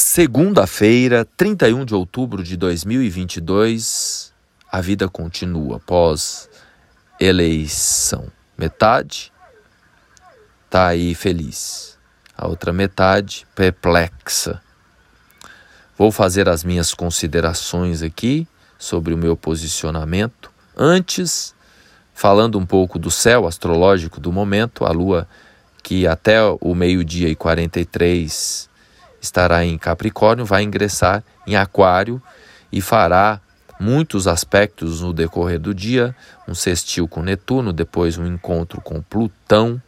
Segunda-feira, 31 de outubro de 2022, a vida continua pós eleição. Metade tá aí feliz, a outra metade perplexa. Vou fazer as minhas considerações aqui sobre o meu posicionamento. Antes, falando um pouco do céu astrológico do momento, a lua que até o meio-dia e 43 estará em Capricórnio, vai ingressar em Aquário e fará muitos aspectos no decorrer do dia, um sextil com Netuno, depois um encontro com Plutão,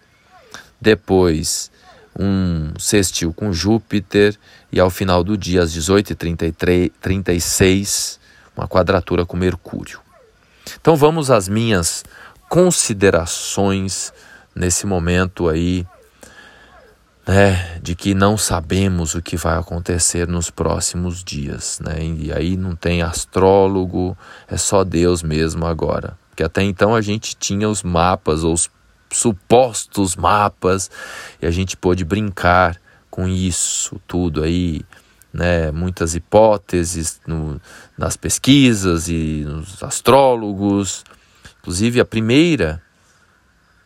depois um sextil com Júpiter e ao final do dia, às 18h36, uma quadratura com Mercúrio. Então vamos às minhas considerações nesse momento aí né, de que não sabemos o que vai acontecer nos próximos dias, né? E aí não tem astrólogo, é só Deus mesmo agora. Porque até então a gente tinha os mapas ou os supostos mapas e a gente pôde brincar com isso tudo aí, né? Muitas hipóteses no, nas pesquisas e nos astrólogos. Inclusive a primeira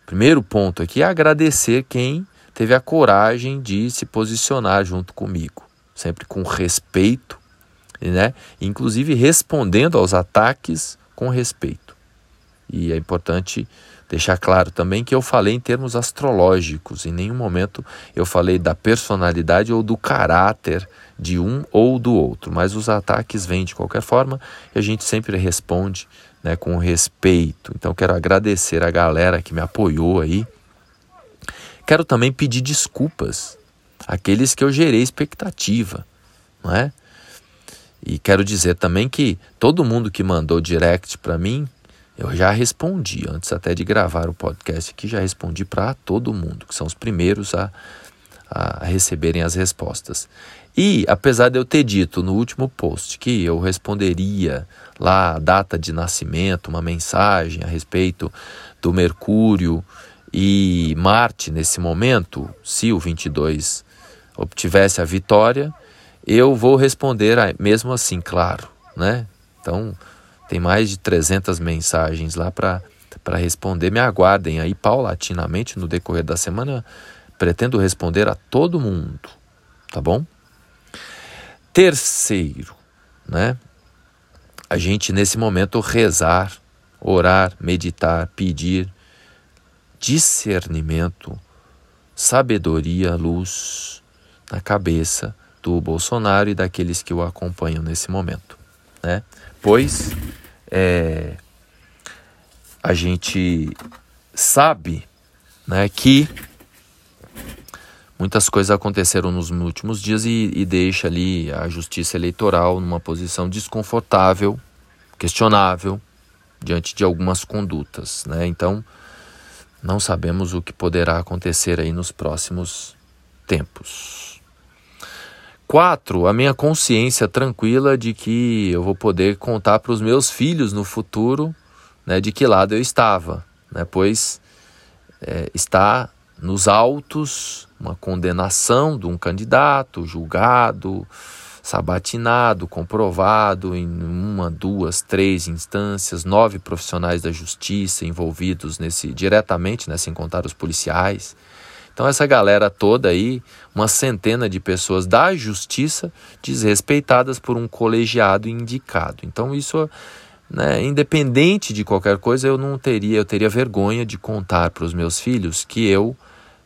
primeiro ponto aqui é agradecer quem teve a coragem de se posicionar junto comigo, sempre com respeito, né? Inclusive respondendo aos ataques com respeito. E é importante deixar claro também que eu falei em termos astrológicos, em nenhum momento eu falei da personalidade ou do caráter de um ou do outro, mas os ataques vêm de qualquer forma e a gente sempre responde né, com respeito. Então quero agradecer a galera que me apoiou aí Quero também pedir desculpas àqueles que eu gerei expectativa, não é? E quero dizer também que todo mundo que mandou direct para mim, eu já respondi, antes até de gravar o podcast aqui, já respondi para todo mundo, que são os primeiros a, a receberem as respostas. E apesar de eu ter dito no último post que eu responderia lá a data de nascimento, uma mensagem a respeito do Mercúrio e Marte, nesse momento, se o 22 obtivesse a vitória, eu vou responder mesmo assim, claro, né? Então, tem mais de 300 mensagens lá para responder. Me aguardem aí paulatinamente no decorrer da semana. Pretendo responder a todo mundo, tá bom? Terceiro, né? A gente nesse momento rezar, orar, meditar, pedir discernimento, sabedoria, luz na cabeça do Bolsonaro e daqueles que o acompanham nesse momento, né? Pois é, a gente sabe, né, que muitas coisas aconteceram nos últimos dias e, e deixa ali a justiça eleitoral numa posição desconfortável, questionável diante de algumas condutas, né? Então não sabemos o que poderá acontecer aí nos próximos tempos. Quatro, a minha consciência tranquila de que eu vou poder contar para os meus filhos no futuro né, de que lado eu estava, né, pois é, está nos autos uma condenação de um candidato julgado, sabatinado, comprovado em uma, duas, três instâncias, nove profissionais da justiça envolvidos nesse diretamente, né, sem contar os policiais. Então essa galera toda aí, uma centena de pessoas da justiça desrespeitadas por um colegiado indicado. Então isso, né, independente de qualquer coisa, eu não teria, eu teria vergonha de contar para os meus filhos que eu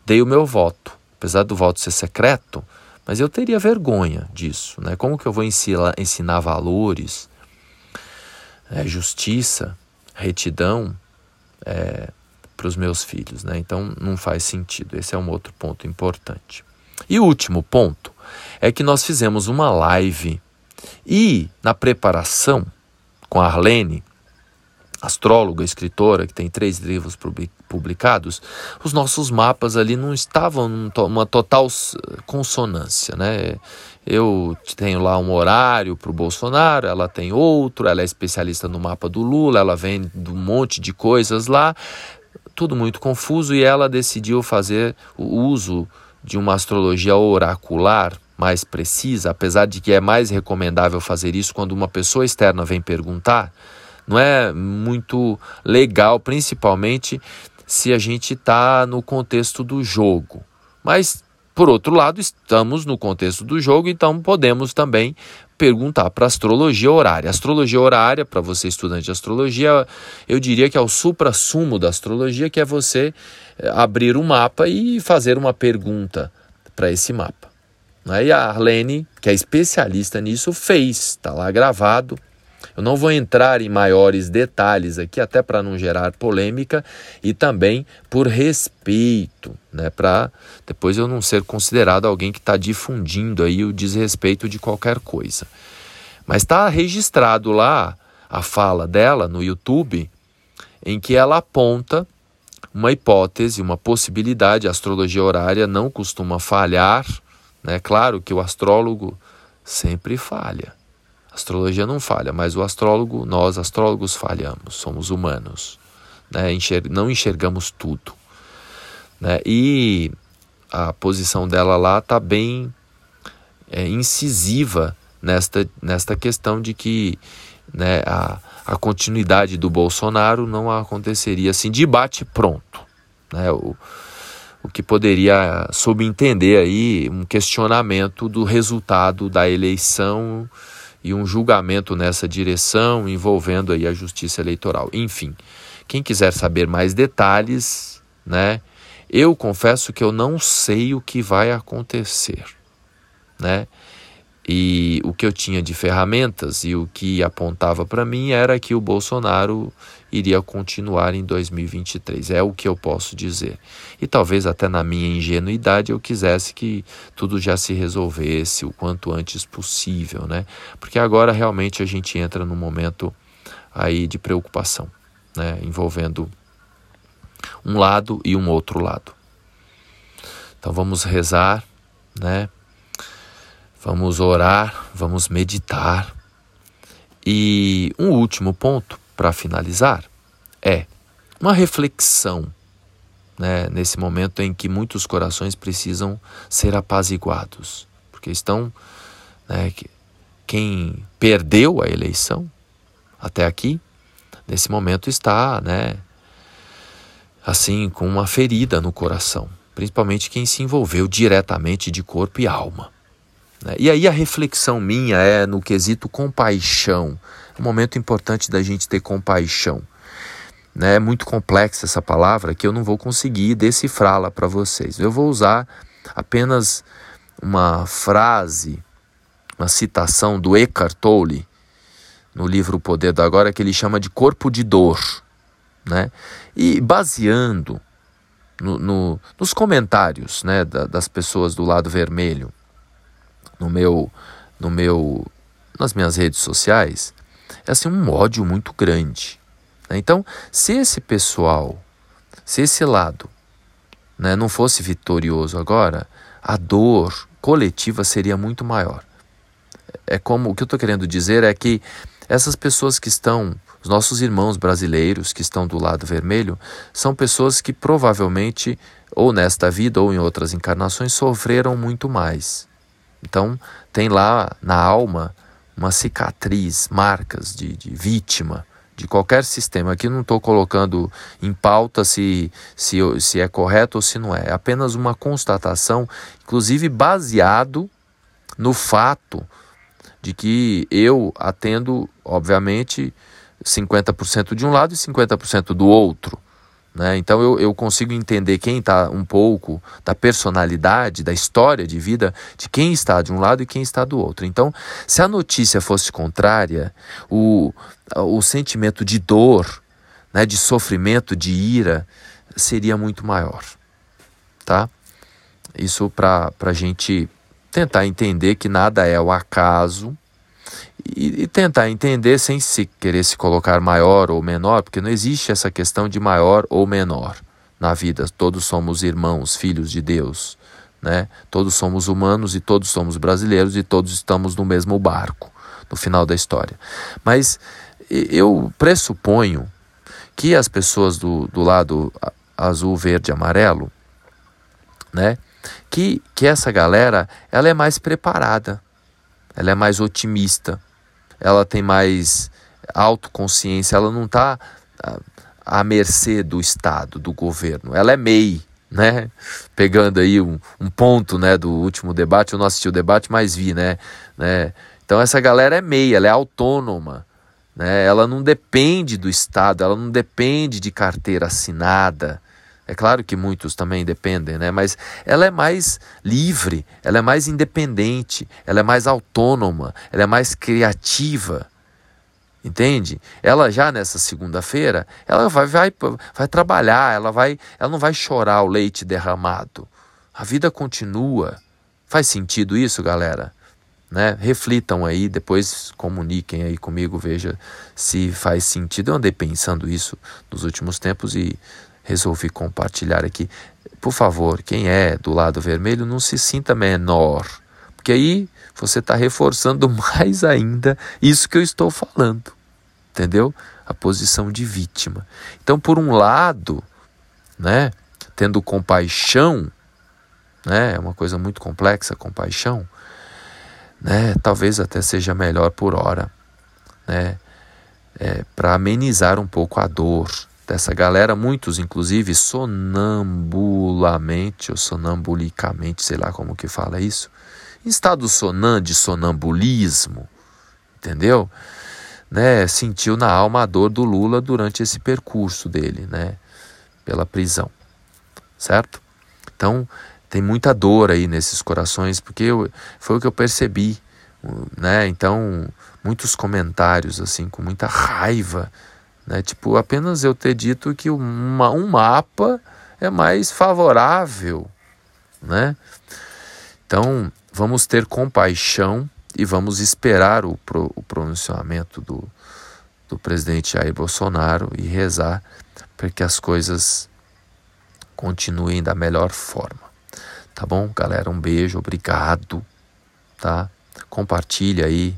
dei o meu voto, apesar do voto ser secreto. Mas eu teria vergonha disso, né? Como que eu vou ensinar, ensinar valores, é, justiça, retidão é, para os meus filhos, né? Então não faz sentido. Esse é um outro ponto importante. E o último ponto é que nós fizemos uma live e na preparação com a Arlene, astróloga, escritora, que tem três livros publicados, os nossos mapas ali não estavam numa total consonância, né? Eu tenho lá um horário para o Bolsonaro, ela tem outro, ela é especialista no mapa do Lula, ela vem de um monte de coisas lá, tudo muito confuso e ela decidiu fazer o uso de uma astrologia oracular mais precisa, apesar de que é mais recomendável fazer isso quando uma pessoa externa vem perguntar, não é muito legal, principalmente se a gente está no contexto do jogo. Mas, por outro lado, estamos no contexto do jogo, então podemos também perguntar para astrologia horária. Astrologia horária, para você estudante de astrologia, eu diria que é o supra-sumo da astrologia, que é você eh, abrir um mapa e fazer uma pergunta para esse mapa. E a Arlene, que é especialista nisso, fez, está lá gravado. Eu não vou entrar em maiores detalhes aqui, até para não gerar polêmica e também por respeito, né, para depois eu não ser considerado alguém que está difundindo aí o desrespeito de qualquer coisa. Mas está registrado lá a fala dela no YouTube, em que ela aponta uma hipótese, uma possibilidade. A astrologia horária não costuma falhar, né? Claro que o astrólogo sempre falha. Astrologia não falha, mas o astrólogo, nós astrólogos falhamos, somos humanos, né? Enxer não enxergamos tudo. Né? E a posição dela lá está bem é, incisiva nesta, nesta questão de que né, a, a continuidade do Bolsonaro não aconteceria assim de bate pronto. Né? O, o que poderia subentender aí um questionamento do resultado da eleição e um julgamento nessa direção envolvendo aí a justiça eleitoral. Enfim, quem quiser saber mais detalhes, né? Eu confesso que eu não sei o que vai acontecer, né? E o que eu tinha de ferramentas e o que apontava para mim era que o Bolsonaro iria continuar em 2023. É o que eu posso dizer. E talvez até na minha ingenuidade eu quisesse que tudo já se resolvesse o quanto antes possível, né? Porque agora realmente a gente entra num momento aí de preocupação, né, envolvendo um lado e um outro lado. Então vamos rezar, né? Vamos orar, vamos meditar. E um último ponto para finalizar é uma reflexão né, nesse momento em que muitos corações precisam ser apaziguados, porque estão. Né, quem perdeu a eleição até aqui, nesse momento está né, assim com uma ferida no coração, principalmente quem se envolveu diretamente de corpo e alma. Né? E aí a reflexão minha é no quesito compaixão. É um momento importante da gente ter compaixão. Né? É muito complexa essa palavra que eu não vou conseguir decifrá-la para vocês. Eu vou usar apenas uma frase, uma citação do Eckhart Tolle no livro O Poder do Agora que ele chama de corpo de dor, né? E baseando no, no, nos comentários, né, da, das pessoas do lado vermelho, no meu, no meu, nas minhas redes sociais, é assim um ódio muito grande. Né? Então, se esse pessoal, se esse lado, né, não fosse vitorioso agora, a dor coletiva seria muito maior. É como o que eu estou querendo dizer é que essas pessoas que estão, os nossos irmãos brasileiros que estão do lado vermelho, são pessoas que provavelmente, ou nesta vida ou em outras encarnações, sofreram muito mais. Então, tem lá na alma uma cicatriz, marcas de, de vítima de qualquer sistema. Aqui não estou colocando em pauta se, se, se é correto ou se não é. É apenas uma constatação, inclusive baseado no fato de que eu atendo, obviamente, 50% de um lado e 50% do outro. Né? Então eu, eu consigo entender quem está um pouco da personalidade, da história de vida de quem está de um lado e quem está do outro. Então, se a notícia fosse contrária, o, o sentimento de dor, né, de sofrimento, de ira, seria muito maior. Tá? Isso para a gente tentar entender que nada é o acaso e, e, tentar entender sem se querer se colocar maior ou menor, porque não existe essa questão de maior ou menor na vida. Todos somos irmãos, filhos de Deus, né? Todos somos humanos e todos somos brasileiros e todos estamos no mesmo barco no final da história. Mas eu pressuponho que as pessoas do, do lado azul, verde, amarelo, né? que, que essa galera ela é mais preparada, ela é mais otimista, ela tem mais autoconsciência, ela não está à mercê do Estado, do governo, ela é MEI, né? Pegando aí um, um, ponto né, do último debate, eu não assisti o debate, mas vi, né? né? Então essa galera é MEI, ela é autônoma, né? ela não depende do Estado, ela não depende de carteira assinada, é claro que muitos também dependem, né? mas ela é mais livre, ela é mais independente, ela é mais autônoma, ela é mais criativa. Entende? Ela já nessa segunda-feira, ela vai, vai, vai trabalhar, ela, vai, ela não vai chorar o leite derramado. A vida continua. Faz sentido isso, galera? Né? Reflitam aí, depois comuniquem aí comigo, veja se faz sentido. Eu andei pensando isso nos últimos tempos e resolvi compartilhar aqui. Por favor, quem é do lado vermelho, não se sinta menor, porque aí você está reforçando mais ainda isso que eu estou falando, entendeu? A posição de vítima. Então, por um lado, né, tendo compaixão, né, é uma coisa muito complexa, compaixão, né, talvez até seja melhor por hora, né, é, para amenizar um pouco a dor, dessa galera, muitos inclusive sonambulamente ou sonambulicamente, sei lá como que fala isso, em estado sonan de sonambulismo, entendeu? Né, sentiu na alma a dor do Lula durante esse percurso dele, né, pela prisão, certo? Então tem muita dor aí nesses corações, porque eu, foi o que eu percebi, né? Então muitos comentários assim com muita raiva né? Tipo, apenas eu ter dito que uma, um mapa é mais favorável. Né? Então, vamos ter compaixão e vamos esperar o, pro, o pronunciamento do, do presidente Jair Bolsonaro e rezar para que as coisas continuem da melhor forma. Tá bom, galera? Um beijo, obrigado, tá? Compartilha aí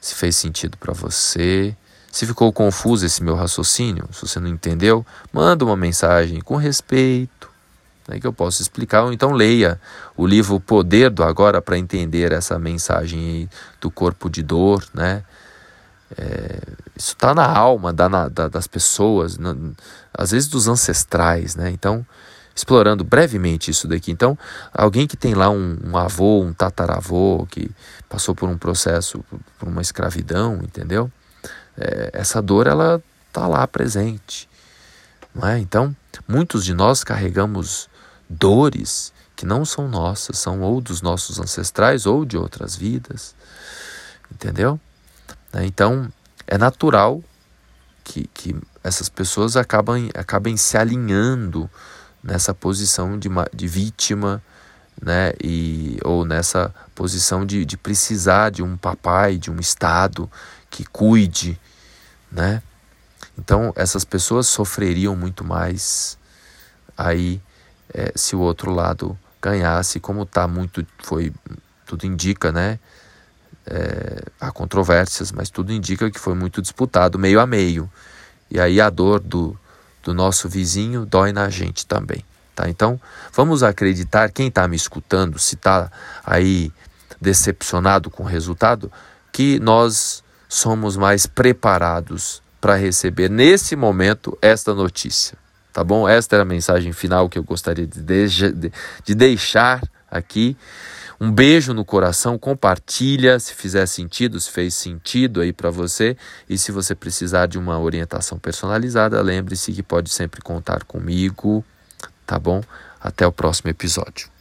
se fez sentido para você. Se ficou confuso esse meu raciocínio, se você não entendeu, manda uma mensagem com respeito, né, que eu posso explicar, ou então leia o livro Poder do Agora para entender essa mensagem do corpo de dor, né? É, isso está na alma da, na, da, das pessoas, na, às vezes dos ancestrais, né? Então, explorando brevemente isso daqui. Então, alguém que tem lá um, um, avô, um tataravô, que passou por um processo, por uma escravidão, entendeu? É, essa dor ela está lá presente. Não é? Então, muitos de nós carregamos dores que não são nossas, são ou dos nossos ancestrais ou de outras vidas. Entendeu? Né? Então, é natural que, que essas pessoas acabam, acabem se alinhando nessa posição de, de vítima, né? e, ou nessa posição de, de precisar de um papai, de um Estado que cuide, né? Então essas pessoas sofreriam muito mais aí é, se o outro lado ganhasse, como tá muito, foi tudo indica, né? É, há controvérsias, mas tudo indica que foi muito disputado, meio a meio. E aí a dor do, do nosso vizinho dói na gente também. Tá? Então, vamos acreditar, quem está me escutando, se está aí decepcionado com o resultado, que nós somos mais preparados para receber nesse momento esta notícia. Tá bom? Esta era a mensagem final que eu gostaria de, de, de deixar aqui. Um beijo no coração, compartilha se fizer sentido, se fez sentido aí para você. E se você precisar de uma orientação personalizada, lembre-se que pode sempre contar comigo, tá bom? Até o próximo episódio.